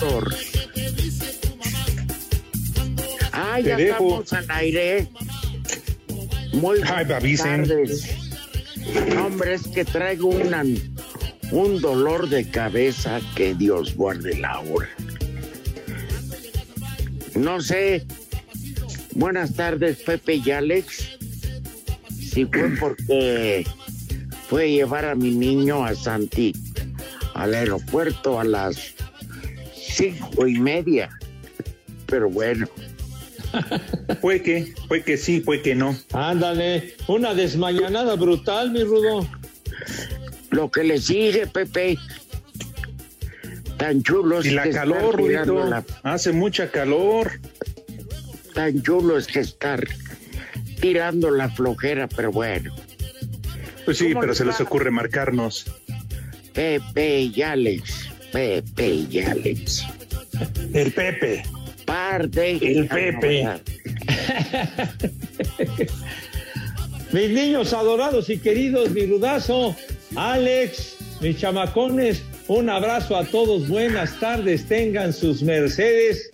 Productor. Ah, ya Te dejo. estamos al aire. Muy Ay, buenas tardes. No, Hombre, es que traigo una, un dolor de cabeza que Dios guarde la hora. No sé. Buenas tardes, Pepe y Alex. Si fue porque fue llevar a mi niño a Santi al aeropuerto a las cinco y media. Pero bueno, Fue que, fue que sí, fue que no. Ándale, una desmañanada brutal, mi rudo. lo que le sigue, Pepe, tan chulo es Y la que calor, Rudito. la- Hace mucha calor. tan chulo es que estar tirando la flojera, pero bueno. Pues sí, ¿Cómo pero les se les ocurre marcarnos. Pepe y Alex, Pepe y Alex. El Pepe. Par de El Pepe. Mis niños adorados y queridos, mi rudazo, Alex, mis chamacones, un abrazo a todos, buenas tardes, tengan sus mercedes,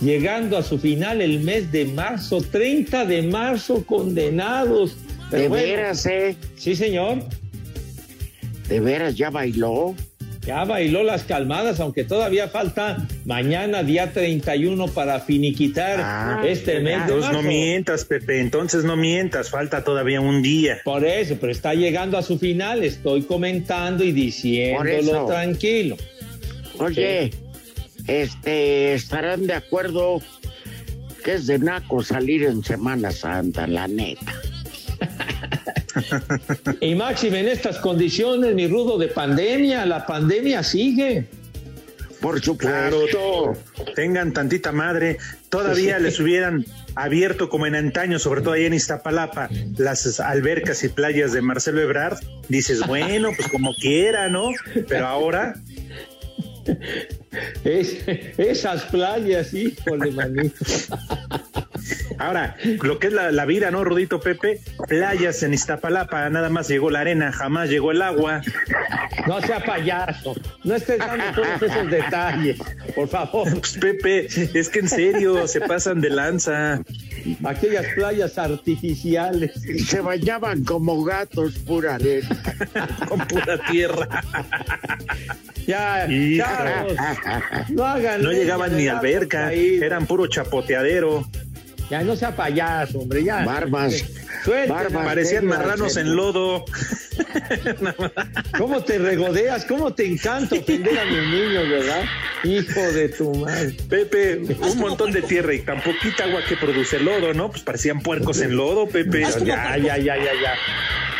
llegando a su final el mes de marzo, 30 de marzo, condenados. Pero De bueno, veras, ¿eh? Sí, señor, De veras, ya bailó. Ya bailó las calmadas, aunque todavía falta mañana, día 31, para finiquitar Ah, este mes de Entonces no mientas, Pepe. Entonces no mientas. Falta todavía un día. Por eso, pero está llegando a su final, estoy comentando y diciéndolo tranquilo. Oye, este, estarán de acuerdo que es de naco salir en Semana Santa, la neta. Y máxime en estas condiciones, mi rudo de pandemia, la pandemia sigue. Por Claro, supuesto. tengan tantita madre. Todavía les hubieran abierto como en antaño, sobre todo ahí en Iztapalapa, las albercas y playas de Marcelo Ebrard. Dices, bueno, pues como quiera, ¿no? Pero ahora, Es- esas playas, híjole, manito. Ahora, lo que es la, la vida, ¿no, Rudito Pepe? Playas en Iztapalapa, nada más llegó la arena, jamás llegó el agua. No sea payaso, no estés dando todos esos detalles, por favor. Pues Pepe, es que en serio, se pasan de lanza. Aquellas playas artificiales. Se bañaban como gatos, pura arena. Con pura tierra. Ya, chavos, no hagan. No llegaban ni alberca, eran puro chapoteadero. Ya no sea payaso, hombre, ya. Barbas. Suelten, Barbas. Parecían marranos en lodo. ¿Cómo te regodeas? ¿Cómo te encanta ofender a mis niños, verdad? Hijo de tu madre. Pepe, un montón de tierra y tan poquita agua que produce lodo, ¿no? Pues parecían puercos en lodo, Pepe. Ya, ya, ya, ya, ya.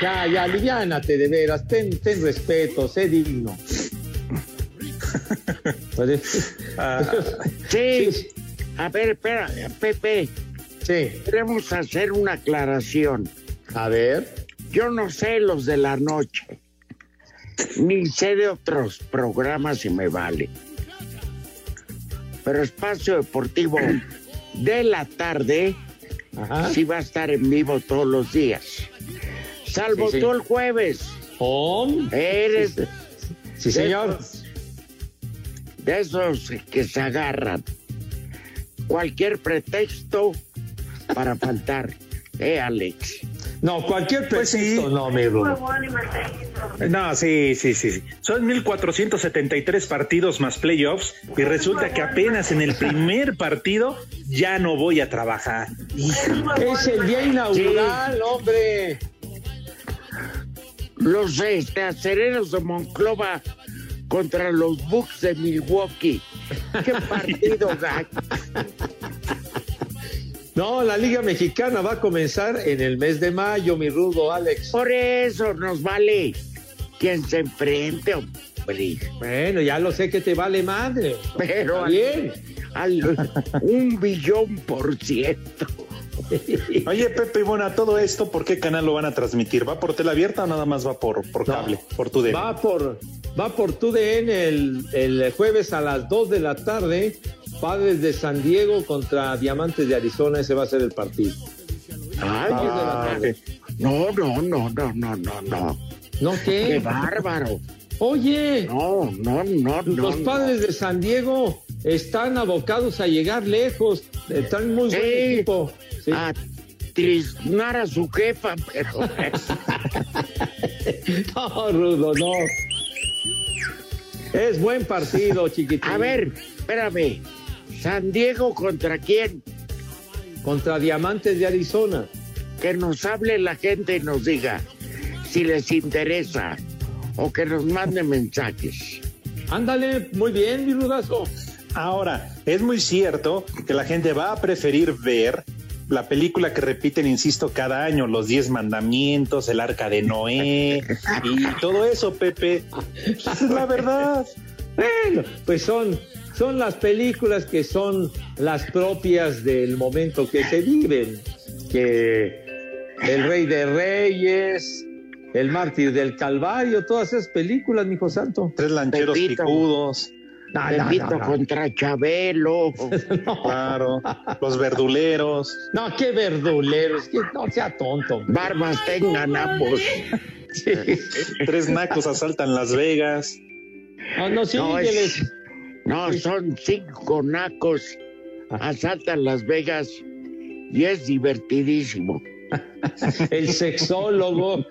Ya, ya, aliviánate de veras. Ten, ten respeto, sé digno. Pues, Ah, Sí. A ver, espera, Pepe, Sí. queremos hacer una aclaración. A ver. Yo no sé los de la noche, ni sé de otros programas y me vale. Pero Espacio Deportivo de la tarde Ajá. sí va a estar en vivo todos los días. Salvo Sí, sí. tú el jueves. Om. Eres Sí, señor. de esos que se agarran. Cualquier pretexto para faltar, ¿eh, Alex? No, cualquier Pues sí. no. No, sí, sí, sí, sí. Son 1473 partidos más playoffs y resulta que apenas en el primer partido ya no voy a trabajar. Es el día inaugural, hombre. Los este, acereros de Monclova contra los Bucks de Milwaukee. ¡Qué partido, gacho! No, la Liga Mexicana va a comenzar en el mes de mayo, mi Rudo, Alex. Por eso nos vale quien se enfrente, hombre. Bueno, ya lo sé que te vale madre. Pero bien. al, un billón por ciento. Oye, Pepe, y bueno, a todo esto, ¿por qué canal lo van a transmitir? ¿Va por tela abierta o nada más va por, por No. cable, por tu Va por, va por TUDN el, el jueves a las 2 de la tarde. Padres de San Diego contra Diamantes de Arizona. Ese va a ser el partido. Ay, Ah. No, no, no, no, no, no, no. ¿No Qué qué? bárbaro. Oye, No, no, no, no. los no. padres de San Diego están abocados a llegar lejos. Están muy buen Sí. equipo. Sí. A triznar a su jefa, pero. No, Rudo, no. Es buen partido, chiquitín. A ver, espérame. San Diego contra quién? Contra Diamantes de Arizona. Que nos hable la gente y nos diga si les interesa o que nos mande mensajes. Ándale, muy bien, mi rudazo. Ahora, es muy cierto que la gente va a preferir ver la película que repiten, insisto, cada año, los diez mandamientos, el arca de Noé y todo eso, Pepe. Esa es la verdad. Bueno, pues son, son las películas que son las propias del momento que se viven. Que El Rey de Reyes, El Mártir del Calvario, todas esas películas, mi hijo santo. Tres lancheros Pepito. picudos, No, no, Pepito no, no. contra Chabelo. claro, los verduleros. No, qué verduleros, que no sea tonto. Barbas tengan ambos. Tres nacos asaltan Las Vegas. No, no, No, sígueles. es- no, son cinco nacos. Asaltan Las Vegas y es divertidísimo. El sexólogo.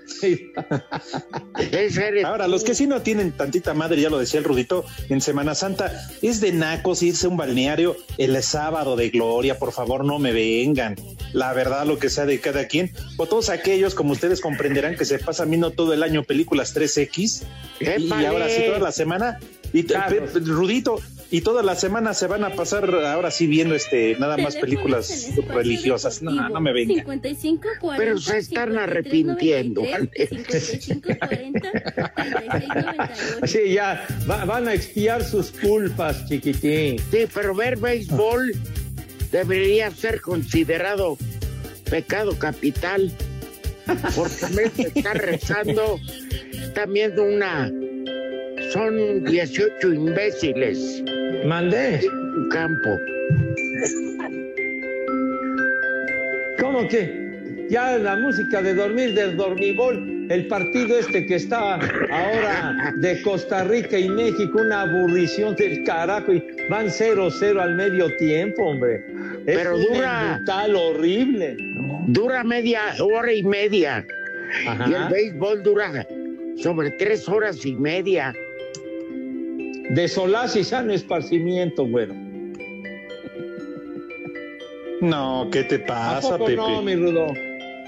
Ahora, los que sí no tienen tantita madre, ya lo decía el Rudito, en Semana Santa, es de nacos irse a un balneario el sábado de gloria, por favor, no me vengan. La verdad, lo que sea de cada quien, o todos aquellos, como ustedes comprenderán, que se pasan viendo todo el año películas 3X, y, ahora sí, toda la semana, y Rudito, y toda la semana se van a pasar ahora sí viendo este nada más películas religiosas. No, no me vengan. 55, 40, Pero se están 53, arrepintiendo, 93, ¿vale? 55, 40, 36, 98. Sí, ya va- van a expiar sus culpas, chiquitín. Sí, pero ver béisbol debería ser considerado pecado capital. Porque vez de estar rezando, viendo una. Son 18 imbéciles Mandé. campo. ¿Cómo que? Ya la música de dormir del dormibol, el partido este que está ahora de Costa Rica y México, una aburrición del carajo y van 0-0 al medio tiempo, hombre. Es Pero dura- brutal horrible. Dura media hora y media. Ajá. Y el béisbol dura sobre tres horas y media. De solaz y sano esparcimiento, bueno. No, ¿qué te ¿A pasa, poco Pepe? no, mi Rudo?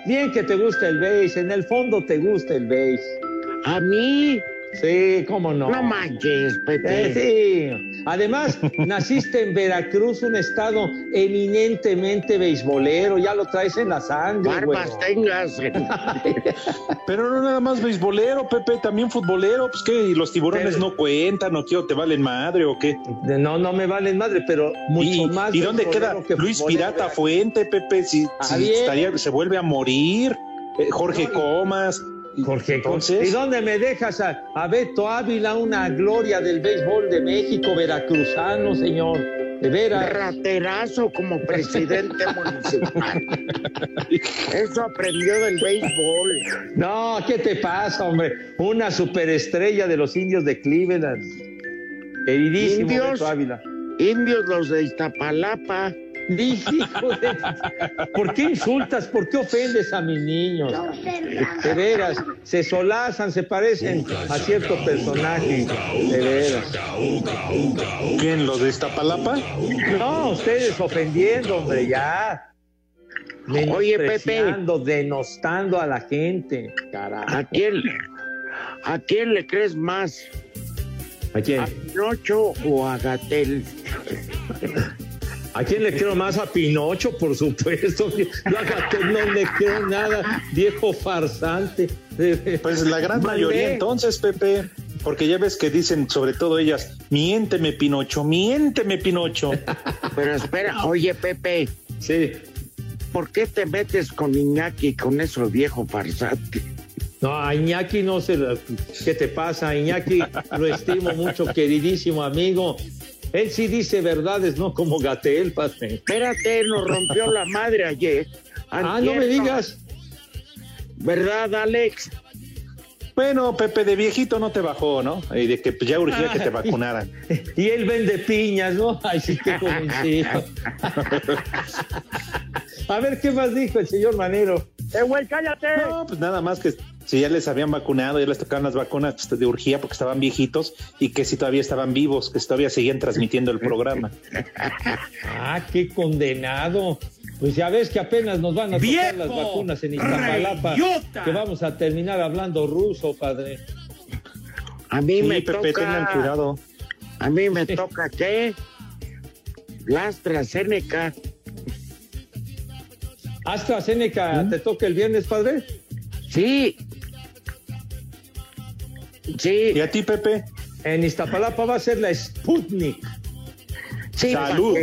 Bien que te gusta el beis, en el fondo te gusta el beis. A mí, Sí, cómo no. no, manches, Pepe. Eh, sí. Además, naciste en Veracruz, un estado eminentemente beisbolero, ya lo traes en la sangre. Barbas tengas. Pero no nada más beisbolero, Pepe, también futbolero, pues qué, y los tiburones Pero- no cuentan, o qué, o te valen madre, o qué. No, no me valen madre, pero mucho ¿Y, más. ¿y dónde queda que Luis. Pirata Fuente, Pepe? Si, Ah, si bien. estaría, se vuelve a morir. Eh, Jorge Comas. Jorge, entonces. ¿y dónde me dejas a, a Beto Ávila, una gloria del béisbol de México, veracruzano, señor? De veras. Raterazo como presidente municipal. Eso aprendió del béisbol. No, ¿qué te pasa, hombre? Una superestrella de los indios de Cleveland. Queridísimo Indios. Beto Ávila. Indios los de Iztapalapa. Hijo de- ¿Por qué insultas? ¿Por qué ofendes a mis niños? De veras, se solazan, se parecen a cierto personaje. De veras. ¿Quién? ¿Los de Iztapalapa? No, ustedes ofendiendo, hombre, ya. Oye, Pepe. Denostando a la gente. ¿A Carajo. quién, ¿A quién le crees más? ¿A quién? ¿A Pinocho o a Gatel? ¿A quién le creo más? A Pinocho, por supuesto. Yo a Gatel no le creo nada, viejo farsante. Pues la gran mayoría entonces, Pepe. Porque ya ves que dicen, sobre todo ellas, miénteme Pinocho, miénteme Pinocho. Pero espera, oye, Pepe, Sí. ¿por qué te metes con Iñaki, con esos viejo farsante? No, a Iñaki no se la- ¿Qué te pasa? Iñaki lo estimo mucho, queridísimo amigo. Él sí dice verdades, no como Gatel, padre. Espérate, nos rompió la madre ayer. Ah, no me digas. ¿Verdad, Alex? Bueno, Pepe, de viejito no te bajó, ¿no? Y de que ya urgía que te vacunaran. Y él vende piñas, ¿no? Ay, sí, qué convencido. A ver, ¿qué más dijo el señor Manero? ¡Eh, güey, cállate! No, pues nada más que si ya les habían vacunado, ya les tocaban las vacunas pues, de urgía porque estaban viejitos y que si todavía estaban vivos, que si todavía seguían transmitiendo el programa. Ah, qué condenado. Pues ya ves que apenas nos van a tocar las vacunas en Iztapalapa. ¡Reyota! Que vamos a terminar hablando ruso, padre. A mí Sí, me Pepe, tengan toca... cuidado. A mí me toca, ¿qué? La AstraZeneca. AstraZeneca, ¿te toca el viernes, padre? Sí. Sí, ¿Y a ti, Pepe? En Iztapalapa va a ser la Sputnik. sí. Salud.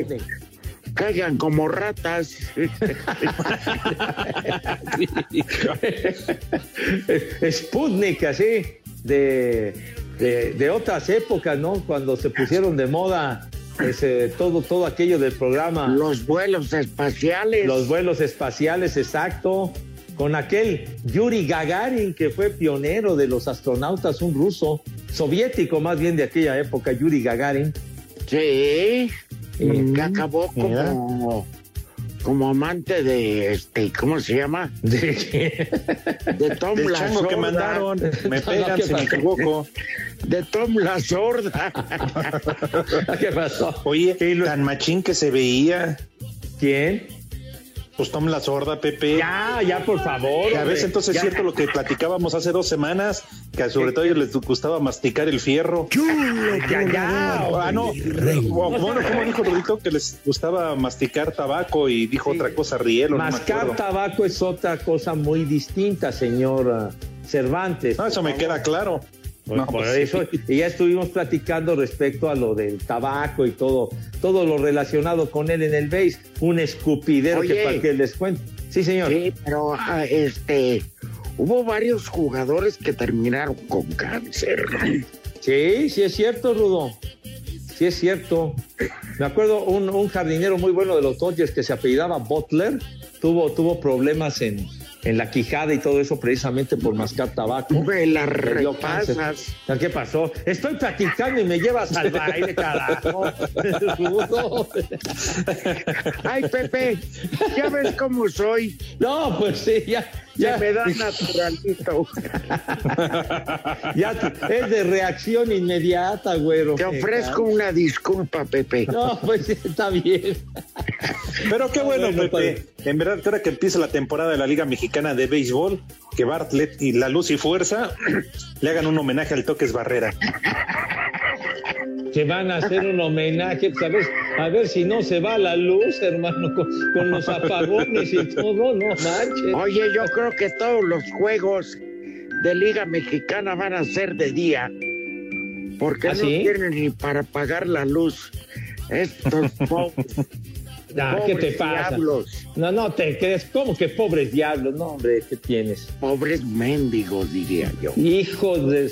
Caigan como ratas. Sputnik, así, de, de, de otras épocas, ¿no? Cuando se pusieron de moda ese, todo, todo aquello del programa. Los vuelos espaciales. Los vuelos espaciales, exacto. Con aquel Yuri Gagarin, que fue pionero de los astronautas, un ruso, soviético más bien de aquella época, Yuri Gagarin. Sí. Mm, que acabó mira. como, como amante de este, ¿cómo se llama? De- De Tom Del la chango que Sorda. mandaron. Me pegan ¿qué si me pasó? equivoco. De Tom la sorda. ¿Qué pasó? Oye, tan machín que se veía. ¿Quién? Pues Tom la sorda, Pepe. Ya, ya, por favor. A veces entonces Ya. es cierto lo que platicábamos hace dos semanas, que sobre todo a ellos les gustaba masticar el fierro. Ya, ya. Ah, no. Bueno, ¿cómo dijo Rudito que les gustaba masticar tabaco y dijo otra cosa, rielo? No me Mascar acuerdo. tabaco es otra cosa muy distinta, señor uh, Cervantes. No, eso me queda claro. Pues No, por pues eso, sí. y ya estuvimos platicando respecto a lo del tabaco y todo, todo lo relacionado con él en el base, un escupidero Oye. que para que les cuente. Sí, señor. Sí, pero ah, este, hubo varios jugadores que terminaron con cáncer. Sí, sí es cierto, Rudo. Sí es cierto. Me acuerdo un, un jardinero muy bueno de los Dodgers que se apellidaba Butler, tuvo, tuvo problemas en, en la quijada y todo eso precisamente por mascar tabaco. Me la repasas. ¿Qué pasó? Estoy platicando y me llevas al baile, carajo. Ay, Pepe, ya ves cómo soy. No, pues sí, ya, Ya ya, me da naturalito. ya es de reacción inmediata, güero. Te ofrezco una disculpa, Pepe. No, pues sí, está bien. Pero qué bueno, Bueno, Pepe. En verdad, que ahora que empieza la temporada de la Liga Mexicana de Béisbol, que Bartlett y La Luz y Fuerza le hagan un homenaje al Toques Barrera. Que van a hacer un homenaje, pues, a ver, a ver si no se va la luz, hermano, con, con los apagones y todo, no manches. Oye, yo creo que todos los juegos de Liga Mexicana van a ser de día. Porque ¿Ah, no sí? tienen ni para pagar la luz. Estos pobres, Ah, ¿Qué te pobres pasa? diablos, No, no te crees, ¿cómo que pobres diablos? No, hombre, ¿qué tienes? pobres mendigos, diría yo. Hijos de...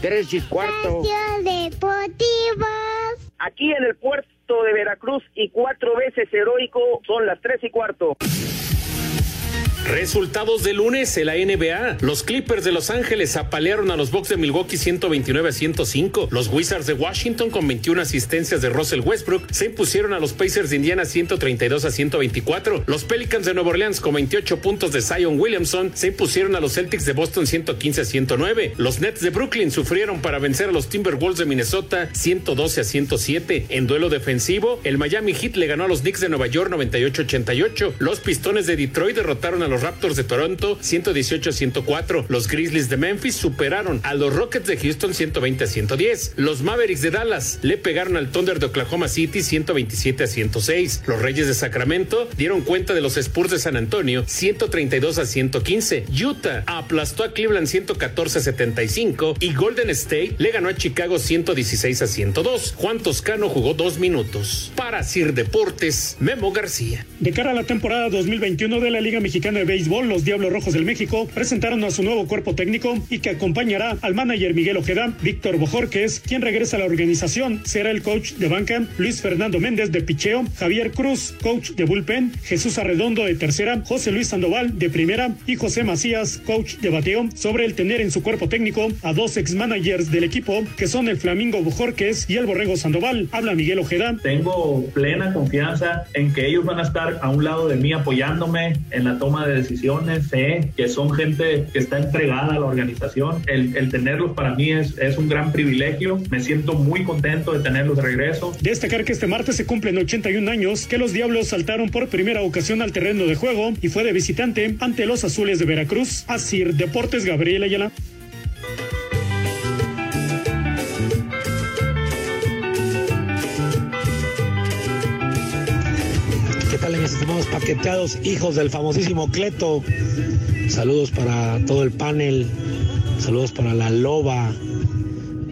Tres y cuarto. Deportivos. Aquí en el puerto puerto de Veracruz y cuatro veces heroico son las tres y cuarto. Resultados de lunes en la NBA. Los Clippers de Los Ángeles apalearon a los Bucks de Milwaukee 129 a 105. Los Wizards de Washington con 21 asistencias de Russell Westbrook se impusieron a los Pacers de Indiana 132 a 124. Los Pelicans de Nueva Orleans con 28 puntos de Zion Williamson se impusieron a los Celtics de Boston 115 a 109. Los Nets de Brooklyn sufrieron para vencer a los Timberwolves de Minnesota 112 a 107. En duelo defensivo, el Miami Heat le ganó a los Knicks de Nueva York 98 a 88. Los Pistones de Detroit derrotaron a los Raptors de Toronto 118 a 104. Los Grizzlies de Memphis superaron a los Rockets de Houston 120 a 110. Los Mavericks de Dallas le pegaron al Thunder de Oklahoma City 127 a 106. Los Reyes de Sacramento dieron cuenta de los Spurs de San Antonio 132 a 115. Utah aplastó a Cleveland 114 a 75 y Golden State le ganó a Chicago 116 a 102. Juan Toscano jugó dos minutos. Para Sir Deportes, Memo García. De cara a la temporada 2021 de la Liga Mexicana de Béisbol, los Diablos Rojos del México presentaron a su nuevo cuerpo técnico y que acompañará al manager Miguel Ojeda, Víctor Bojorques, quien regresa a la organización, será el coach de banca, Luis Fernando Méndez de picheo, Javier Cruz, coach de bullpen, Jesús Arredondo de tercera, José Luis Sandoval de primera y José Macías, coach de bateo, sobre el tener en su cuerpo técnico a dos ex managers del equipo, que son el Flamingo Bojorques y el Borrego Sandoval. Habla Miguel Ojeda. Tengo plena confianza en que ellos van a estar a un lado de mí apoyándome en la toma de decisiones, sé que son gente que está entregada a la organización. El, tenerlos para mí es, es un gran privilegio. Me siento muy contento de tenerlos de regreso. Destacar que este martes se cumplen 81 años que los Diablos saltaron por primera ocasión al terreno de juego y fue de visitante ante los Azules de Veracruz. Asir Deportes Gabriel Ayala. Paqueteados, hijos del famosísimo Cleto? Saludos para todo el panel, saludos para la loba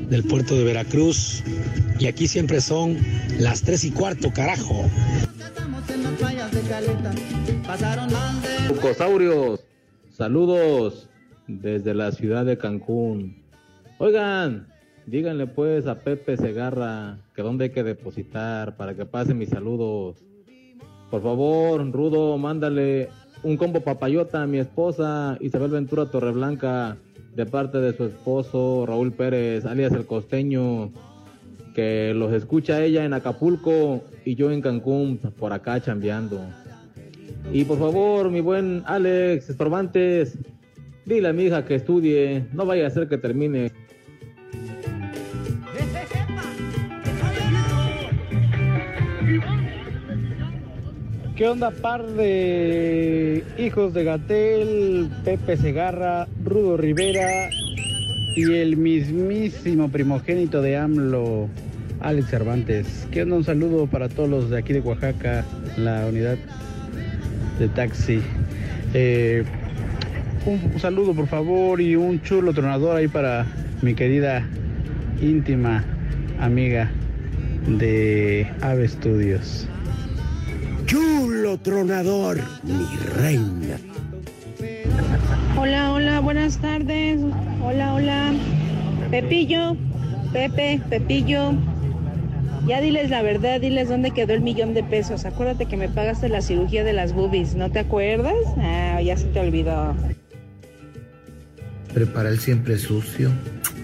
del puerto de Veracruz. Y aquí siempre son las tres y cuarto, carajo. Bucosaurios, saludos desde la ciudad de Cancún. Oigan, díganle pues a Pepe Segarra que dónde hay que depositar para que pase mis saludos. Por favor, Rudo, mándale un combo papayota a mi esposa Isabel Ventura Torreblanca de parte de su esposo Raúl Pérez, alias el costeño, que los escucha ella en Acapulco y yo en Cancún por acá chambeando. Y por favor, mi buen Alex Estorbantes, dile a mi hija que estudie, no vaya a ser que termine. ¿Qué onda, par de hijos de Gatel, Pepe Segarra, Rudo Rivera y el mismísimo primogénito de AMLO, Alex Cervantes? ¿Qué onda? Un saludo para todos los de aquí de Oaxaca, la unidad de taxi. Eh, un, saludo, por favor, y un chulo tronador ahí para mi querida íntima amiga de Ave Studios. Chulo tronador, mi reina. Hola, hola, buenas tardes. Hola, hola. Pepillo, Pepe, Pepillo. Ya diles la verdad, diles dónde quedó el millón de pesos. Acuérdate que me pagaste la cirugía de las boobies, ¿no te acuerdas? Ah, ya se te olvidó. Prepara el siempre sucio.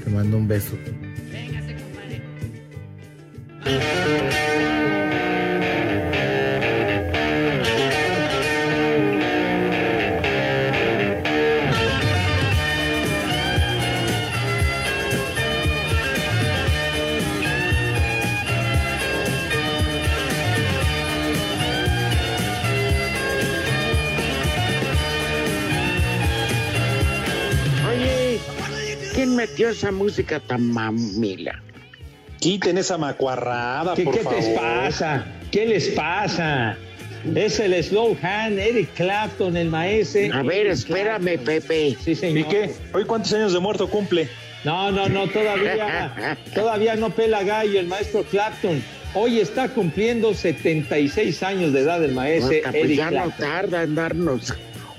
Te mando un beso. Oye, esa música tan mamila? Quiten esa macuarrada, ¿Qué, por qué favor. les pasa? ¿Qué les pasa? Es el slow hand, Eric Clapton, el maese. A ver, espérame, Pepe. Sí, señor. ¿Y qué? ¿Hoy cuántos años de muerto cumple? No, no, no, todavía, todavía no pela gallo el maestro Clapton. Hoy está cumpliendo 76 años de edad el maestro Puta, pues Eric ya no tarda en darnos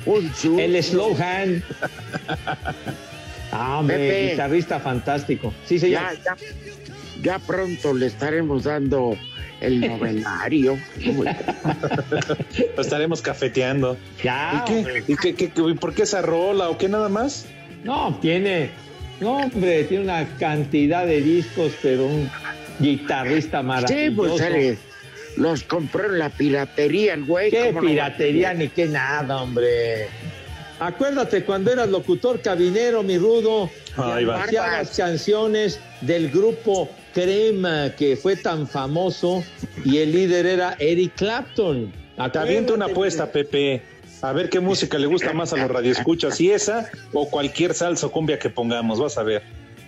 un chulo. El slow hand. Ah, hombre, Pepe. guitarrista fantástico. Sí, señor. Ya, ya, ya pronto le estaremos dando el novenario. Lo estaremos cafeteando. Ya. ¿Y qué? ¿Y qué, qué- qué- por qué esa rola o qué nada más? No, tiene, no, hombre, tiene una cantidad de discos, pero un guitarrista Sí, maravilloso. pues eh, los compró en la piratería el güey. ¿Qué piratería ni qué nada, hombre? Acuérdate cuando eras locutor cabinero, mi rudo, anunciabas canciones del grupo Crema que fue tan famoso y el líder era Eric Clapton. Te aviento una apuesta, Pepe. A ver qué música le gusta más a los radioescuchas, si esa o cualquier salsa o cumbia que pongamos, vas a ver.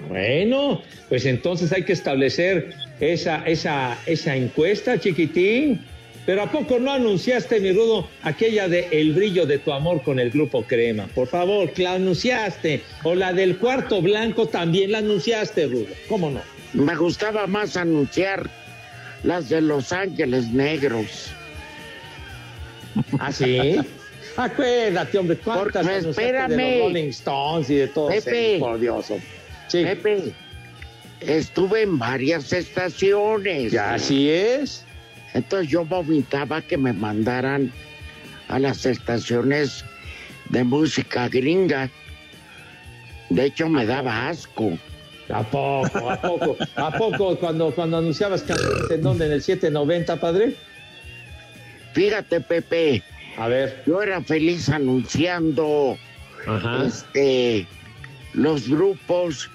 Bueno, pues entonces hay que establecer esa, esa, esa encuesta, chiquitín. Pero ¿a poco no anunciaste, mi rudo, aquella de El brillo de tu amor con el grupo Crema? Por favor, la anunciaste. O la del cuarto blanco también la anunciaste, rudo. ¿Cómo no? Me gustaba más anunciar las de Los Ángeles Negros. ¿Ah, sí? Acuérdate, hombre, cuántas anunciaste de los Rolling Stones y de todo Pepe. eso, por. Sí, Pepe, estuve en varias estaciones. ya así es. Entonces yo vomitaba que me mandaran a las estaciones de música gringa. De hecho, me daba asco. ¿A poco? ¿A poco? ¿A poco cuando, cuando anunciabas canciones en dónde? ¿En el 790, padre? Fíjate, Pepe, A ver. yo era feliz anunciando Ajá. este, los grupos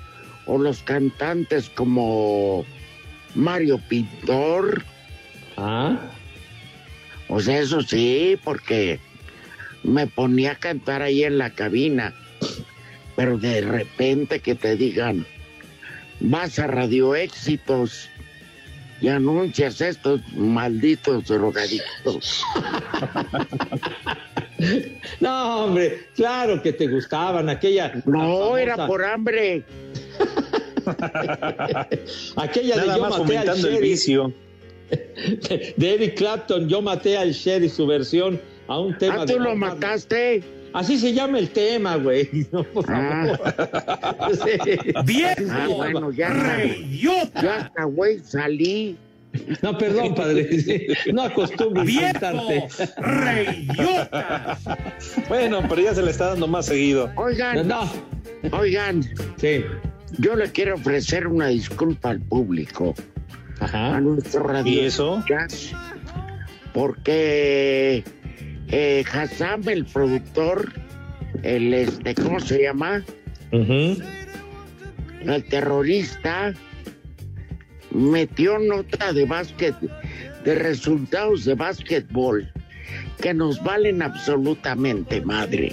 o los cantantes como Mario Pintor. Ah. O sea, eso sí, porque me ponía a cantar ahí en la cabina. Pero de repente que te digan, vas a Radio Éxitos y anuncias estos malditos drogadictos. No, hombre, claro que te gustaban aquella. No, era por hambre. Aquella de yo más maté al el vicio. De Eric Clapton, yo maté al sheriff, su versión a un tema ¿Ah, de tú lo mataste? Así se llama el tema, güey. No, por favor. Sí. Ah, bueno, ya hasta, ya hasta, güey, salí. No, perdón, padre. No acostumbro insultarte. Bueno, pero ya se le está dando más seguido. Oigan, No, oigan, sí. yo le quiero ofrecer una disculpa al público, a Ajá. nuestro radio. ¿Y eso? Porque eh, Hassam, el productor, el este, ¿cómo se llama? El terrorista metió nota de básquet, de resultados de básquetbol que nos valen absolutamente madre.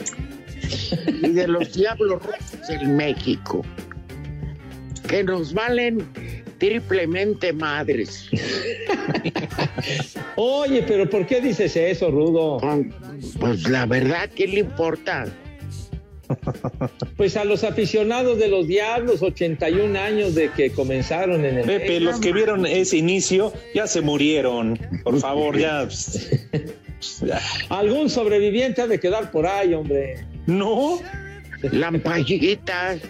Y de los Diablos Rojos en México, que nos valen triplemente madres. Oye, pero ¿por qué dices eso, Rudo? Pues la verdad, ¿qué le importa? Pues a los aficionados de los Diablos, 81 años de que comenzaron en el. Pepe, los que vieron ese inicio ya se murieron. Por favor, ya. Algún sobreviviente ha de quedar por ahí, hombre. No. Lampallitas.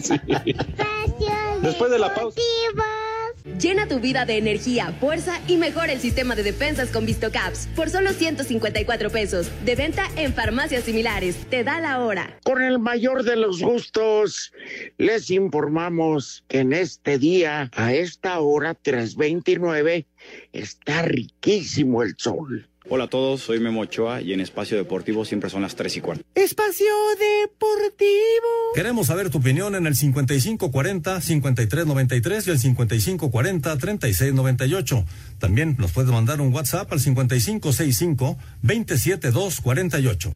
Sí. Después de la pausa. Llena tu vida de energía, fuerza y mejora el sistema de defensas con VistoCaps por solo 154 pesos. De venta en farmacias similares. Te da la hora. Con el mayor de los gustos, les informamos que en este día, a esta hora 3.29, está riquísimo el sol. Hola a todos, soy Memo Ochoa y en Espacio Deportivo siempre son las 3 y cuarto. Espacio Deportivo. Queremos saber tu opinión en el 5540-5393 y el 5540-3698. También nos puedes mandar un WhatsApp al 5565-27248.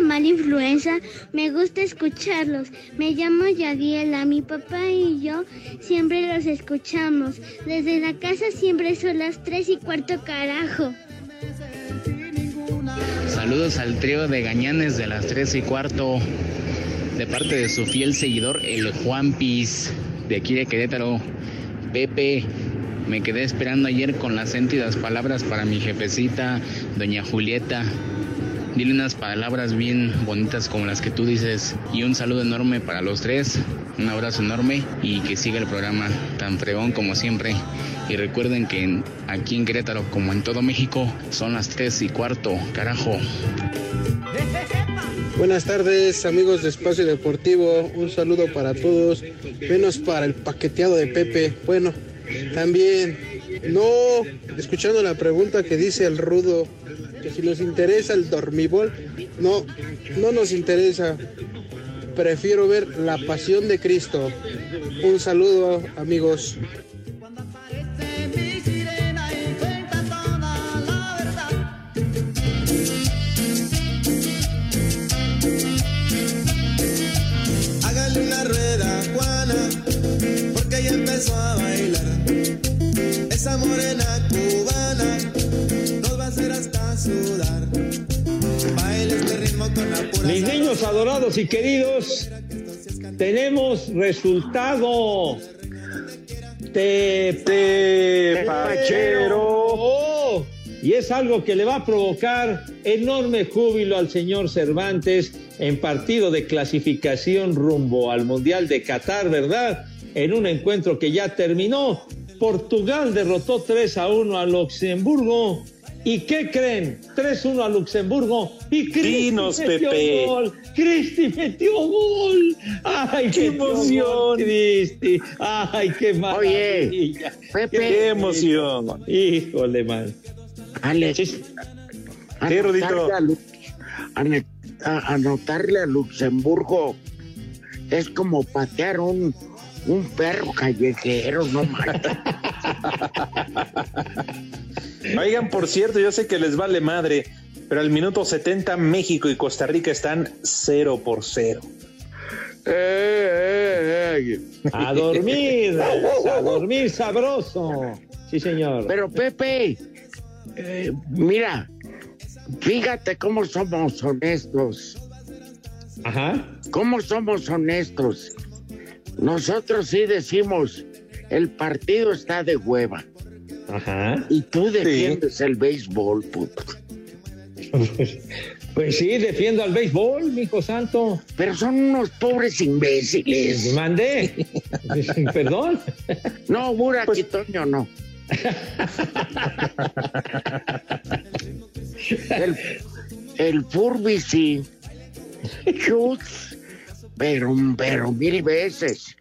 Mala influencia. Me gusta escucharlos. Me llamo Yadiela. Mi papá y yo siempre los escuchamos. Desde la casa siempre son las tres y cuarto carajo. Saludos al trío de gañanes de las 3 y cuarto, de parte de su fiel seguidor, el Juan Piz, de aquí de Querétaro. Pepe, Me quedé esperando ayer con las sentidas palabras para mi jefecita, doña Julieta. Dile unas palabras bien bonitas como las que tú dices. Y un saludo enorme para los tres. Un abrazo enorme y que siga el programa tan fregón como siempre. Y recuerden que aquí en Querétaro, como en todo México, son las tres y cuarto. Carajo. Buenas tardes amigos de Espacio Deportivo, un saludo para todos, menos para el paqueteado de Pepe. Bueno, también, no, escuchando la pregunta que dice el rudo, si nos interesa el dormibol, no, no nos interesa. Prefiero ver la pasión de Cristo. Un saludo amigos. Hágale una rueda, Juana, porque ella empezó a bailar. Esa morena cubana hacer hasta sudar. Baila este ritmo con la pura Mis niños adorados y queridos, tenemos resultado. Te, Pachero. Y es algo que le va a provocar enorme júbilo al señor Cervantes en partido de clasificación rumbo al Mundial de Qatar, ¿verdad? En un encuentro que ya terminó. Portugal derrotó 3 a 1 a Luxemburgo. ¿Y qué creen? 3-1 a Luxemburgo. Y Cristi Dinos, metió Pepe. gol. Cristi metió gol. ¡Ay, qué emoción! Cristi. ¡Ay, qué maravilla! Pepe. Qué emoción. Híjole, man. Alex. Sí, Rudito. anotarle a Lu- ane- a- anotarle a Luxemburgo es como patear un, un perro callejero, no manches. Oigan, por cierto, yo sé que les vale madre, pero al minuto 70 México y Costa Rica están 0 por 0. A dormir, a dormir sabroso. Sí, señor. Pero Pepe, eh, mira, fíjate cómo somos honestos. Ajá. ¿Cómo somos honestos? Nosotros sí decimos, el partido está de hueva. Ajá. Y tú defiendes el béisbol, puto. Pues sí, defiendo al béisbol, mijo santo. Pero son unos pobres imbéciles. Mandé. Perdón. No, Burak y Toño no. el, el Furby sí. Schutz, pero, pero mil veces.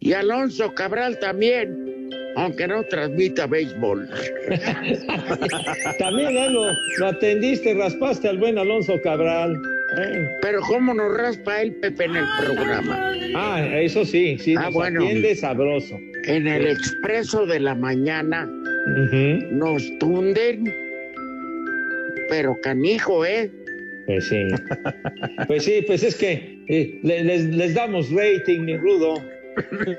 Y Alonso Cabral también, aunque no transmita béisbol. También lo, atendiste, raspaste al buen Alonso Cabral. Eh. Pero cómo nos raspa el Pepe en el programa. Ah, eso sí, sí, Ah, nos bueno. atiende sabroso. En el expreso de la mañana nos tunden, pero canijo, ¿eh? Pues sí. Pues sí, pues es que eh, le- les, les damos rating, mi rudo.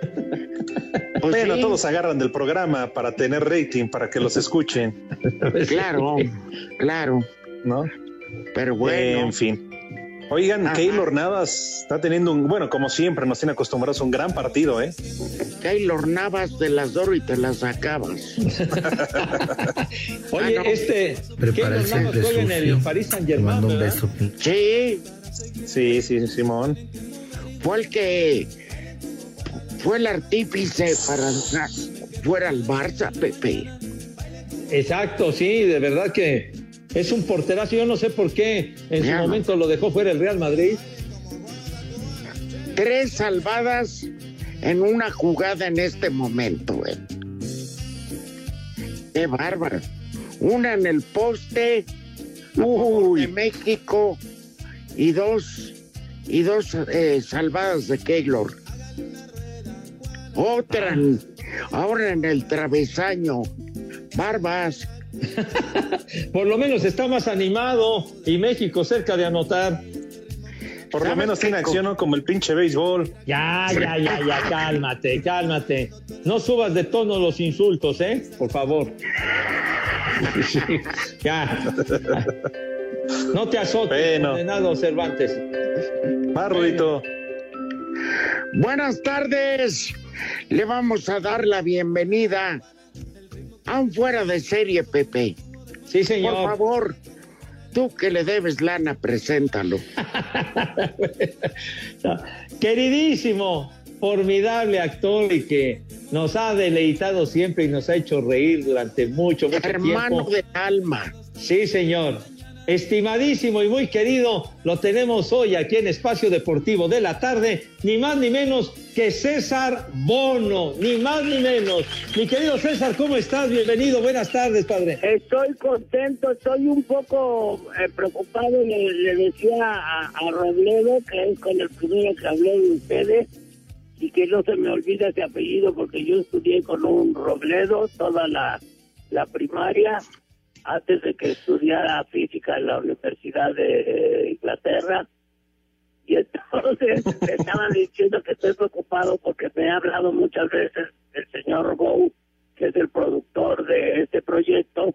Pues bueno, sí. todos agarran del programa para tener rating, para que los escuchen. Claro, claro. ¿No? Pero bueno. En fin. Oigan, Ajá. Keylor Navas está teniendo un, bueno, como siempre, nos tiene acostumbrados a un gran partido, ¿eh? Keylor Navas te las doy y te las acabas. Oye, Ah, no. este. Keylor Navas juega en el. Paris Saint Te Germain. Sí, Sí, sí, Simón. fue el que fue el artífice para fuera al Barça, Pepe. Exacto, sí, de verdad que es un porterazo. Yo no sé por qué en su momento lo dejó fuera el Real Madrid. Tres salvadas en una jugada en este momento, eh. Qué bárbaro. Una en el poste de México y dos y dos eh, salvadas de Keylor. Otra ahora en el travesaño. Barbas. Por lo menos está más animado y México cerca de anotar. Por lo ¿Sabes menos tiene acción, ¿no? Como el pinche béisbol. Ya, ya, ya, ya, cálmate, cálmate. No subas de tono los insultos, ¿eh? Por favor. Sí, ya. No te azotes, Bueno. condenado Cervantes. Va, Rudito. Buenas tardes, le vamos a dar la bienvenida a un fuera de serie, Pepe. Sí, señor. Por favor, tú que le debes lana, preséntalo. Queridísimo, formidable actor y que nos ha deleitado siempre y nos ha hecho reír durante mucho, mucho Hermano tiempo. de alma. Sí, señor. Estimadísimo y muy querido, lo tenemos hoy aquí en Espacio Deportivo de la tarde, ni más ni menos que César Bono, ni más ni menos. Mi querido César, ¿cómo estás? Bienvenido, buenas tardes, padre. Estoy contento, estoy un poco eh, preocupado. Le, le decía a, a Robledo, que es con el primero que hablé de ustedes, y que no se me olvida ese apellido porque yo estudié con un Robledo toda la, la primaria antes de que estudiara física en la Universidad de Inglaterra. Y entonces me estaban diciendo que estoy preocupado porque me ha hablado muchas veces el señor Bow, que es el productor de este proyecto,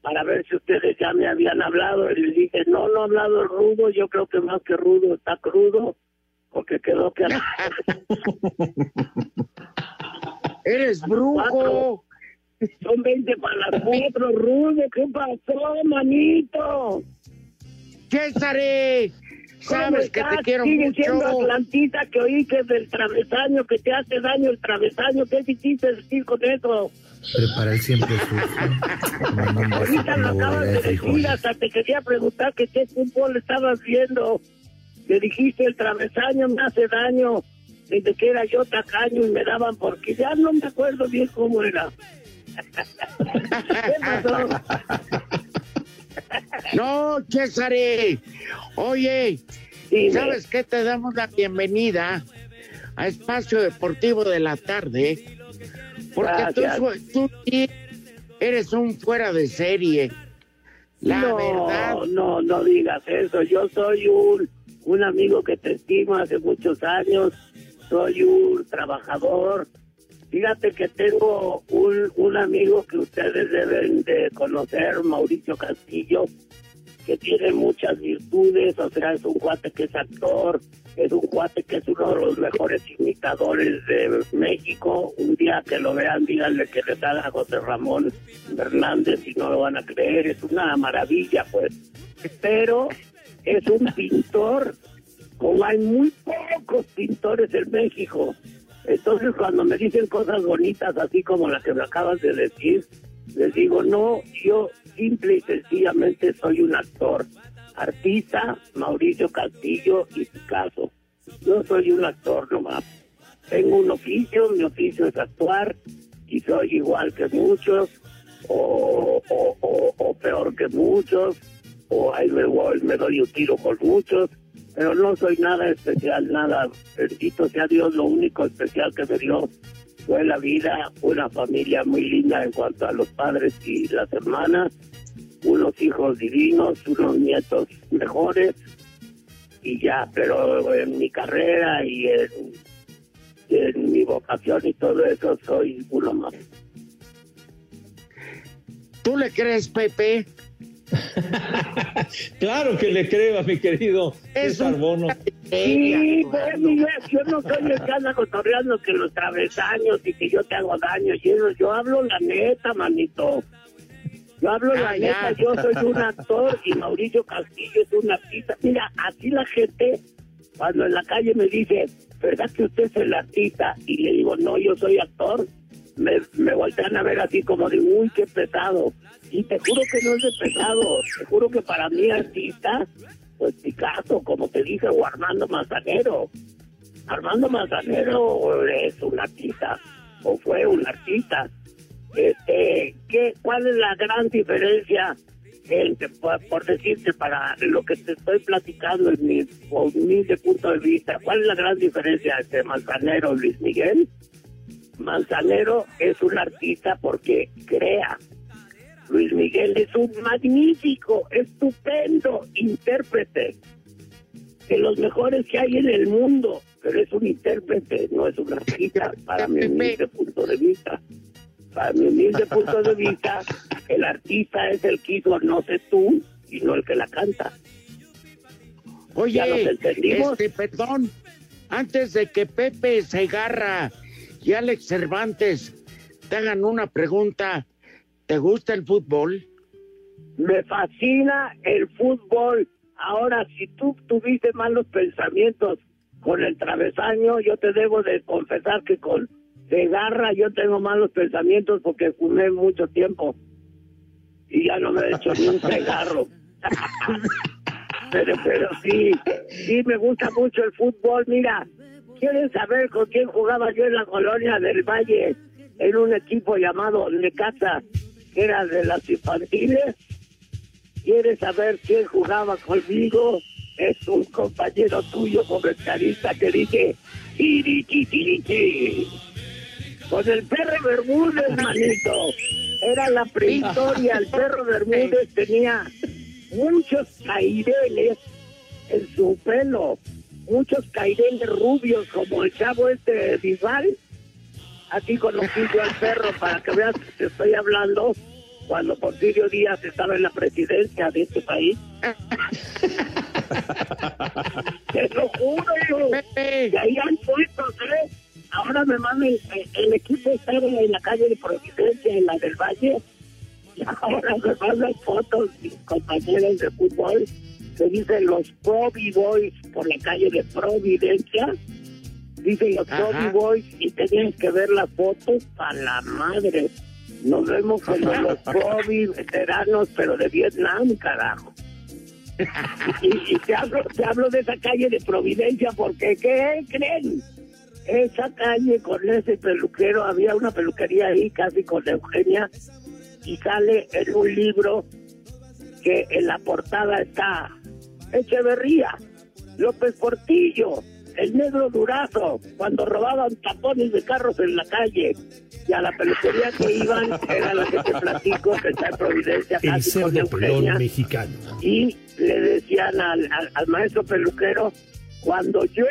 para ver si ustedes ya me habían hablado. Y le dije, no, no ha hablado el rudo, yo creo que más que rudo está crudo, porque quedó que... ¡Eres brujo! Son 20 para las 4, Rudo. ¿Qué pasó, manito? César, sabes que te quiero Sigue mucho. siendo Atlantita que oí que es del travesaño, que te hace daño el travesaño. ¿Qué quisiste decir con eso? Prepara el siempre sucio. Ahorita lo acabas de de decir, hasta te quería preguntar que qué fútbol estabas viendo. Le dijiste el travesaño me hace daño. Desde que era yo tacaño y me daban porque ya no me acuerdo bien cómo era. ¿Qué pasó? No, César. Oye, ¿sabes qué? Te damos la bienvenida a Espacio Deportivo de la Tarde. Porque tú, tú eres un fuera de serie. La no, verdad. no, no digas eso. Yo soy un, un amigo que te estimo hace muchos años. Soy un trabajador. Fíjate que tengo un, un amigo que ustedes deben de conocer, Mauricio Castillo, que tiene muchas virtudes. O sea, es un cuate que es actor, es un cuate que es uno de los mejores imitadores de México. Un día que lo vean, díganle que le da a José Ramón Hernández y no lo van a creer. Es una maravilla, pues. Pero es un pintor, como hay muy pocos pintores en México. Entonces, cuando me dicen cosas bonitas, así como la que me acabas de decir, les digo, no, yo simple y sencillamente soy un actor, artista, Mauricio Castillo y Picasso. Yo soy un actor nomás. Tengo un oficio, mi oficio es actuar y soy igual que muchos, o, o, o- o peor que muchos, o ahí me, voy, me doy un tiro con muchos, pero no soy nada especial, nada, bendito sea Dios, lo único especial que me dio fue la vida, una familia muy linda en cuanto a los padres y las hermanas, unos hijos divinos, unos nietos mejores, y ya, pero en mi carrera y en, en mi vocación y todo eso soy uno más. ¿Tú le crees, Pepe? Claro que le creo a mi querido César Bono. Sí, pues, yo no soy el que anda cotorreando que los travesaños y que yo te hago daño y eso. Yo hablo la neta, manito. Yo hablo la Ah, neta, yo soy un actor y Mauricio Castillo es un artista. Mira, así la gente, cuando en la calle me dice, ¿verdad que usted es el artista? Y le digo, no, yo soy actor. Me, me voltean a ver así como de, uy, qué pesado. Y te juro que no es de pesado. Te juro que para mí artista, pues Picasso, como te dije, o Armando Manzanero. Armando Manzanero es un artista, o fue un artista. Este, ¿qué, ¿Cuál es la gran diferencia, entre, por, decirte, para lo que te estoy platicando en mi punto de vista, cuál es la gran diferencia entre Manzanero y Luis Miguel? Manzanero es un artista porque crea. Luis Miguel es un magnífico, estupendo intérprete, de los mejores que hay en el mundo, pero es un intérprete, no es un artista, para mi humilde punto de vista. Para mi humilde punto de vista, el artista es el que hizo No sé tú y no el que la canta. ¿Ya nos Oye, entendimos? este, perdón, antes de que Pepe Segarra y Alex Cervantes te hagan una pregunta. ¿Te gusta el fútbol? Me fascina el fútbol. Ahora, si tú tuviste malos pensamientos con el travesaño, yo te debo de confesar que con Segarra yo tengo malos pensamientos porque fumé mucho tiempo y ya no me he hecho ni un cigarro. pero, pero sí, sí me gusta mucho el fútbol. Mira, ¿quieren saber con quién jugaba yo en la colonia del Valle? En un equipo llamado Necaxa, que era de las infantiles. ¿Quieres saber quién jugaba conmigo? Es un compañero tuyo comentarista que dice "Tirichi, tirichi". Con el perro Bermúdez, manito. Era la prehistoria. El perro Bermúdez tenía muchos caireles en su pelo. Muchos caireles rubios, como el chavo este Bisbal. Así conocí yo al perro, para que veas que te estoy hablando cuando Porfirio Díaz estaba en la presidencia de este país. Te lo juro, yo. Y ahí hay fotos, ¿eh? Ahora me el, el equipo está en la calle de Providencia, en la del Valle. Y ahora me mandan fotos mis compañeros de fútbol se dicen los Provi Boys por la calle de Providencia. Dicen los. Provi Boys y tenían que ver las fotos a la madre. Nos vemos como los Provi veteranos, pero de Vietnam, carajo. Y, y te, hablo, te hablo de esa calle de Providencia porque, ¿qué creen? Esa calle con ese peluquero, había una peluquería ahí casi con Eugenia y sale en un libro que en la portada está Echeverría, López Portillo, el negro Durazo, cuando robaban tapones de carros en la calle. Y a la peluquería que iban era la que te platico, que está en Providencia, El cerdo pelón mexicano. Y le decían al, al- al maestro peluquero, cuando yo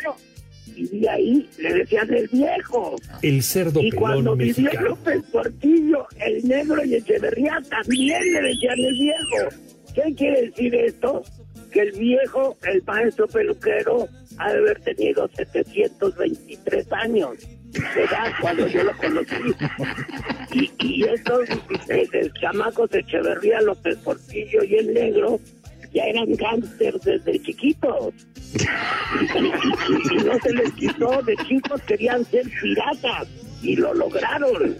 vivía ahí, le decían el viejo. El cerdo Y cuando vivió mexicano. López Portillo, el negro y Echeverría también le decían el viejo. ¿Qué quiere decir esto? Que el viejo, el maestro peluquero, ha de haber tenido 723 años de edad cuando yo lo conocí. Y, y estos eh, chamacos de Echeverría, López Portillo y el negro ya eran gángsters desde chiquitos. Y, no se les quitó, de chicos querían ser piratas y lo lograron.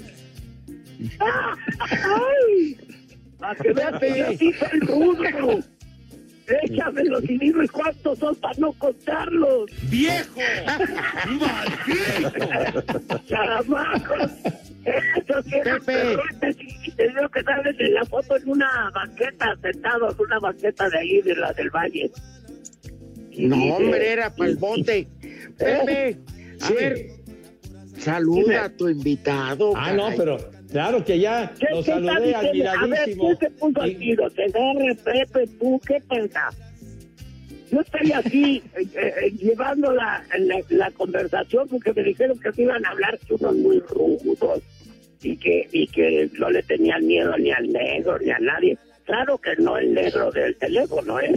¡Ah! ¡Ay! Para que veas que yo Échamelos y dime cuántos son para no contarlos. ¡Viejo! ¡Maldito! Perrotes, y te digo que salen en la foto en una banqueta, sentados en una banqueta de ahí, de la del Valle. No, hombre, era para el bote. Pepe, a ver, saluda a tu invitado. Ah, no, pero claro que ya ¿Qué, lo qué saludé diciendo? A ver, admiradísimo. ¿quién se puso al tiro? ¿Te agarre, Pepe, tú? ¿Qué pasa? Yo estoy aquí eh, eh, llevando la, la, la conversación porque me dijeron que se iban a hablar unos muy rudos y que, y que no le tenían miedo ni al negro ni a nadie. Claro que no el negro del teléfono, ¿eh?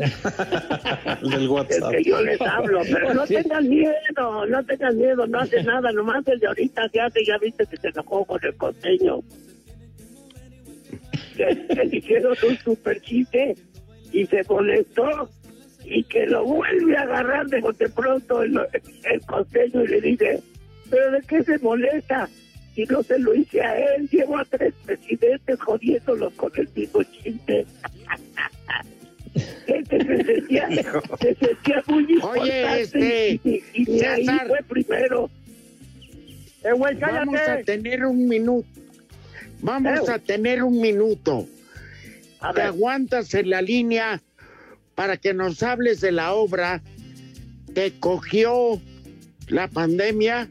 Del WhatsApp. El que yo les hablo, pero no tengan miedo, no tengan miedo, no hace nada, nomás el de ahorita se hace, ya viste que se enojó con el costeño. Que, que le hicieron un super chiste y se molestó y que lo vuelve a agarrar de bote pronto el, el costeño y le dice, pero ¿de qué se molesta? Si no se lo hice a él, llevo a tres presidentes jodiéndolos con el mismo chiste. Este se sentía, se sentía muy importante Oye, este, y, y- César. fue primero. Eh, güey, Vamos cállate. a tener un minuto. Vamos Eh. a tener un minuto. A Te aguantas en la línea para que nos hables de la obra. ¿Te cogió la pandemia?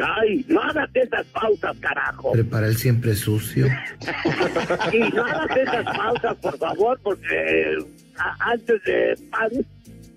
Ay, no hagas esas pausas, carajo. Prepara el siempre sucio. Y no hagas esas pausas, por favor, porque a- antes de pan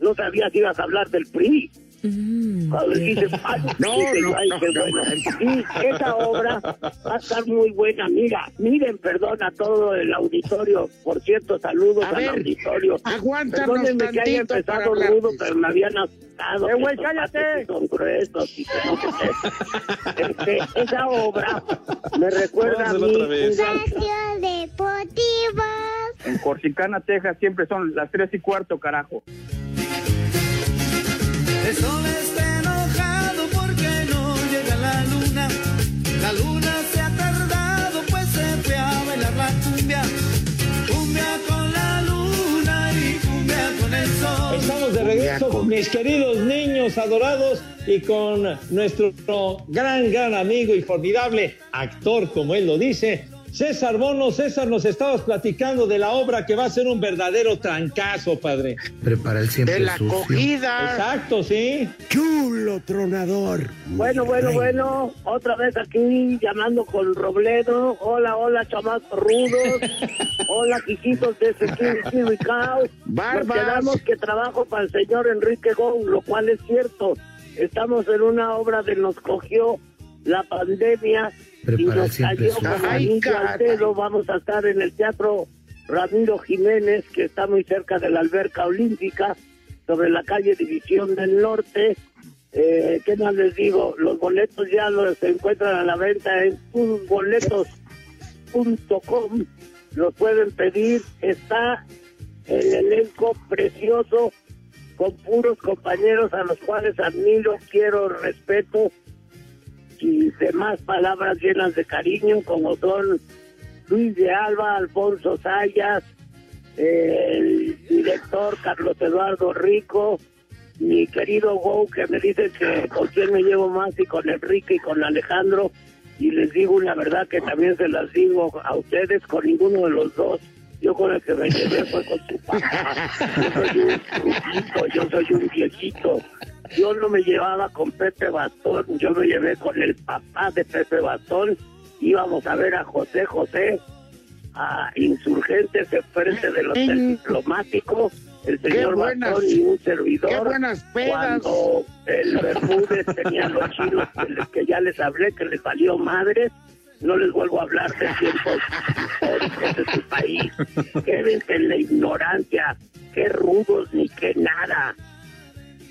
no sabías si ibas a hablar del PRI. Cuando dice, "Ay, No, dice, no, "Ay, no, qué no. buena". Y esa obra va a estar muy buena. Mira, miren, perdón a todo el auditorio. Por cierto, saludos A al ver, auditorio. aguántanos Perdónenme que haya empezado rudo, pero me habían asustado. Eh, güey, patos Son gruesos y que no sé. Este, esa obra me recuerda a mí Deportivo. En Corsicana, Texas, siempre son las tres y cuarto, carajo. El sol está enojado porque no llega la luna. La luna se ha tardado, pues se fue a bailar la cumbia. Cumbia con la luna y cumbia con el sol. Estamos de regreso con mis queridos niños adorados y con nuestro gran, gran amigo y formidable actor, como él lo dice, César Bono. César, nos estabas platicando de la obra que va a ser un verdadero trancazo, padre. Prepara el siempre De la sucio. acogida. Exacto, sí. Chulo tronador. Bueno, bueno, bueno, otra vez aquí llamando con Robledo. Hola, hola, chamacos rudos. hola, quijitos de Security Recao. Nos Barbas. quedamos que trabajo para el señor Enrique Gong, lo cual es cierto. Estamos en una obra de nos cogió la pandemia y Prepara nos cayó Ay, dedo. Vamos a estar en el Teatro Ramiro Jiménez, que está muy cerca de la alberca olímpica, sobre la calle División del Norte. Eh, ¿Qué más les digo? Los boletos ya los se encuentran a la venta en boletos.com. Los pueden pedir. Está el elenco precioso con puros compañeros a los cuales admiro, quiero, respeto y demás palabras llenas de cariño, como son Luis de Alba, Alfonso Sayas, el director Carlos Eduardo Rico, mi querido Go, que me dice que con quién me llevo más, y con Enrique y con Alejandro, y les digo una verdad que también se las digo a ustedes, con ninguno de los dos. Yo con el que me llevé fue con su papá. Yo soy un viejito, yo soy un viejito. Yo no me llevaba con Pepe Bastón, yo me llevé con el papá de Pepe Bastón. Íbamos a ver a José José, a insurgentes enfrente del hotel diplomático, el señor buenas- Bastón y un servidor. qué buenas pedas. Cuando el Bermúdez tenía los chinos que, les- que ya les hablé, que les valió madres, no les vuelvo a hablar de tiempos históricos de su país. Quédense en la ignorancia, qué rudos ni qué nada.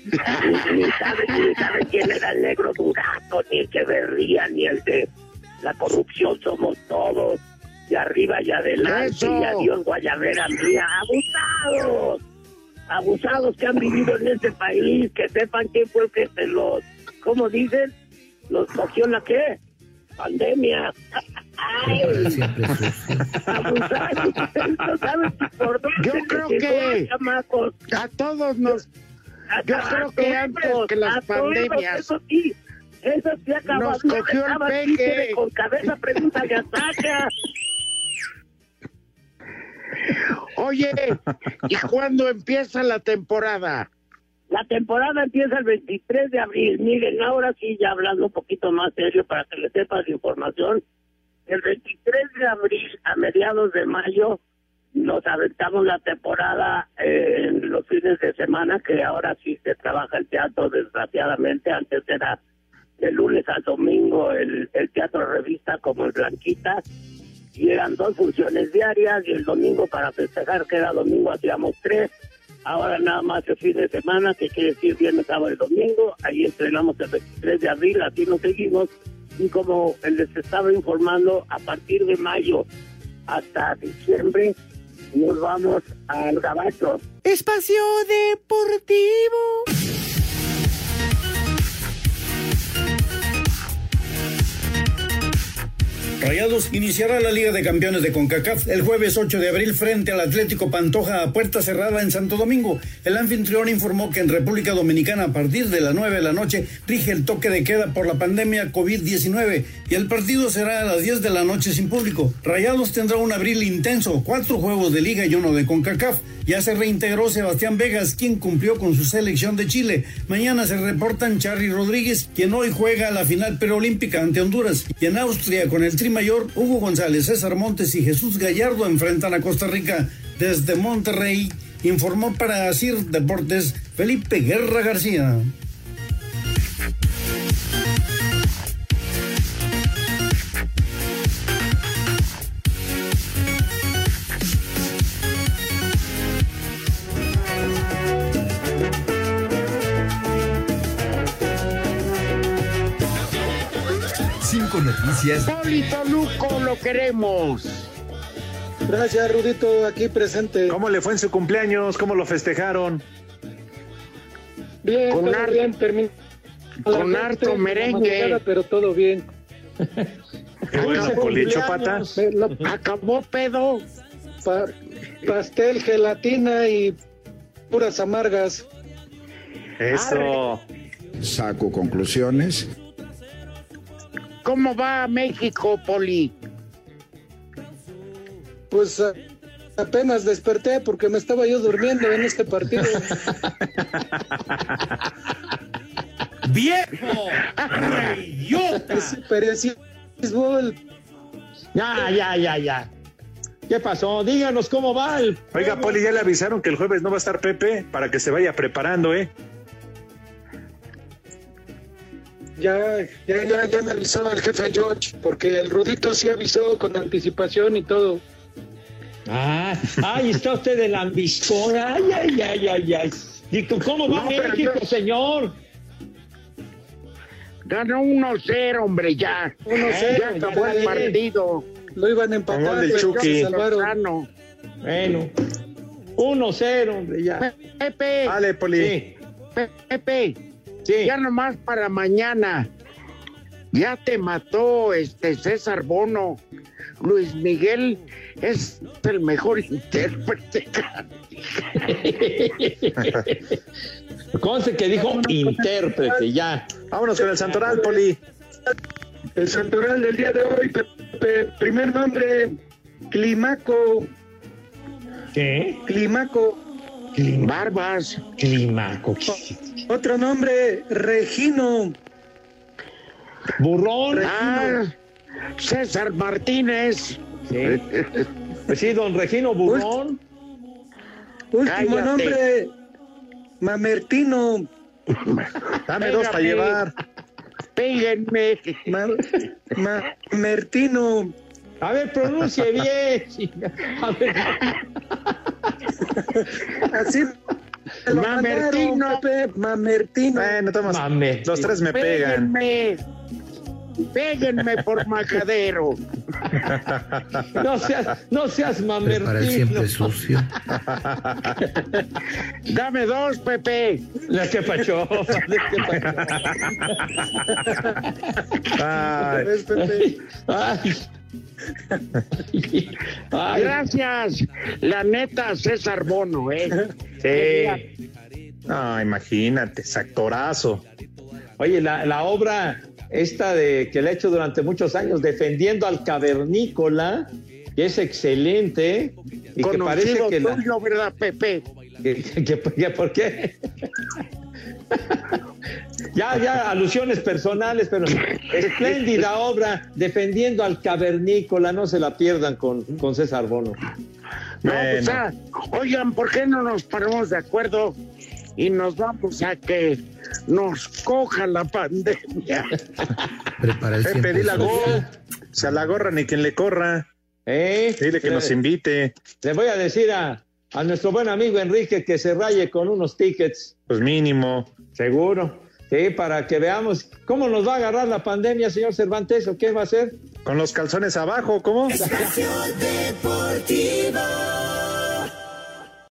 Ni, saben ni saben quién era el negro Durato, ni el que berría, ni el de la corrupción somos todos, de arriba y adelante, Eso. y adiós Guayabera mía, abusados, abusados que han vivido en este país, que sepan quién fue el que se los, ¿cómo dicen? Los cogió la qué? Pandemia. Ay, abusados, no saben por dónde Yo creo que- chamacos. A todos nos. Yo creo que antes que las pandemias. Eso sí, eso sí acabó. Nos cogió el peje. Con cabeza, pregúntale a Sacha. Oye, ¿y cuándo empieza la temporada? La temporada empieza el 23 de abril. Miren, ahora sí, ya hablando un poquito más serio para que le sepas información. El 23 de abril a mediados de mayo nos aventamos la temporada eh, en los fines de semana, que ahora sí se trabaja el teatro, desgraciadamente. Antes era de lunes al domingo el, el teatro revista como el Blanquita. Y eran dos funciones diarias y el domingo para festejar, que era domingo, hacíamos tres. Ahora nada más el fin de semana, que quiere decir viernes, sábado y domingo. Ahí estrenamos el 23 de abril, así nos seguimos. Y como les estaba informando, a partir de mayo hasta diciembre nos vamos al Gabacho. Espacio Deportivo. Rayados iniciará la Liga de Campeones de CONCACAF el jueves 8 de abril frente al Atlético Pantoja a puerta cerrada en Santo Domingo. El anfitrión informó que en República Dominicana a partir de las 9 de la noche rige el toque de queda por la pandemia COVID-19 y el partido será a las 10 de la noche sin público. Rayados tendrá un abril intenso, cuatro juegos de liga y uno de CONCACAF. Ya se reintegró Sebastián Vegas, quien cumplió con su selección de Chile. Mañana se reportan Charly Rodríguez, quien hoy juega la final preolímpica ante Honduras. Y en Austria, con el Tri Mayor, Hugo González, César Montes y Jesús Gallardo enfrentan a Costa Rica. Desde Monterrey, informó para Asir Deportes Felipe Guerra García. Gracias. Toluco, lo queremos. Gracias, Rudito, aquí presente. ¿Cómo le fue en su cumpleaños? ¿Cómo lo festejaron? Bien, Con todo bien, termina. con harto merengue. Pero todo bien. Qué bueno, Poli, echó pata. Lo- Acabó pedo. pa- pastel, gelatina y puras amargas. Eso. Saco conclusiones. ¿Cómo va México, Poli? Pues apenas desperté porque me estaba yo durmiendo en este partido. ¡Viejo! ¡Reyota! Ya, ya, ya, ya. ¿Qué pasó? Díganos cómo va el. Oiga, Poli, ya le avisaron que el jueves no va a estar Pepe para que se vaya preparando, ¿eh? Ya, ya, ya, ya me avisó el jefe George, porque el Rudito sí avisó con anticipación y todo. Ah, ay, está usted de lambiscón. Ay, ay, ay, ay, ay. ¿Y tú cómo va No, México, yo- señor? Ganó 1-0, hombre, ya. 1-0, ya acabó ya, el partido. Lo iban a empatar, pero Chucky. se salvaron. Bueno, 1-0, hombre, ya. Pepe, Dale, Poli. Sí, Pepe, sí. ya nomás para mañana. Ya te mató este César Bono. Luis Miguel es el mejor intérprete. Conste que dijo intérprete, ya. Vámonos con el Santoral, Poli. El santoral del día de hoy, Pepe, primer nombre, Climaco, ¿Qué? Climaco. Barbas. Climaco. Otro nombre, Regino. Burrón. Ah, César Martínez. Sí. Pues sí, don Regino Burrón. Último Cállate. nombre, Mamertino. Dame dos para llevar. Péguenme. Ma- Mamertino. A ver, pronuncie bien. A ver. Así Mamertino. Pepe, Mamertino. Bueno, tomas. Mame. Los tres me pegan. Péguenme. Péguenme por macadero. No seas, no seas Prepara el mamertino. siempre sucio. Dame dos, Pepe. La que pachó. Ay. Ay. Ay. Gracias. La neta, César Bono, ¿eh? sí. No, imagínate, actorazo. Oye, la, la obra esta de que le he hecho durante muchos años defendiendo al cavernícola, que es excelente y que parece que, la- tuyo, ¿verdad, Pepe? que- que- que- ¿por qué? ya, ya, alusiones personales, pero espléndida obra defendiendo al cavernícola, no se la pierdan con, con César Bono. No, Bueno. pues, ah, oigan, ¿por qué no nos ponemos de acuerdo y nos vamos a que nos coja la pandemia? Prepara el Pepe, la gol. Se la gorra ni quien le corra. ¿Eh? Dile que Le- nos invite. Le voy a decir a, a nuestro buen amigo Enrique que se raye con unos tickets. Pues mínimo. Seguro. Sí, para que veamos cómo nos va a agarrar la pandemia, señor Cervantes, o qué va a hacer. Con los calzones abajo, ¿cómo? Espacio Deportivo.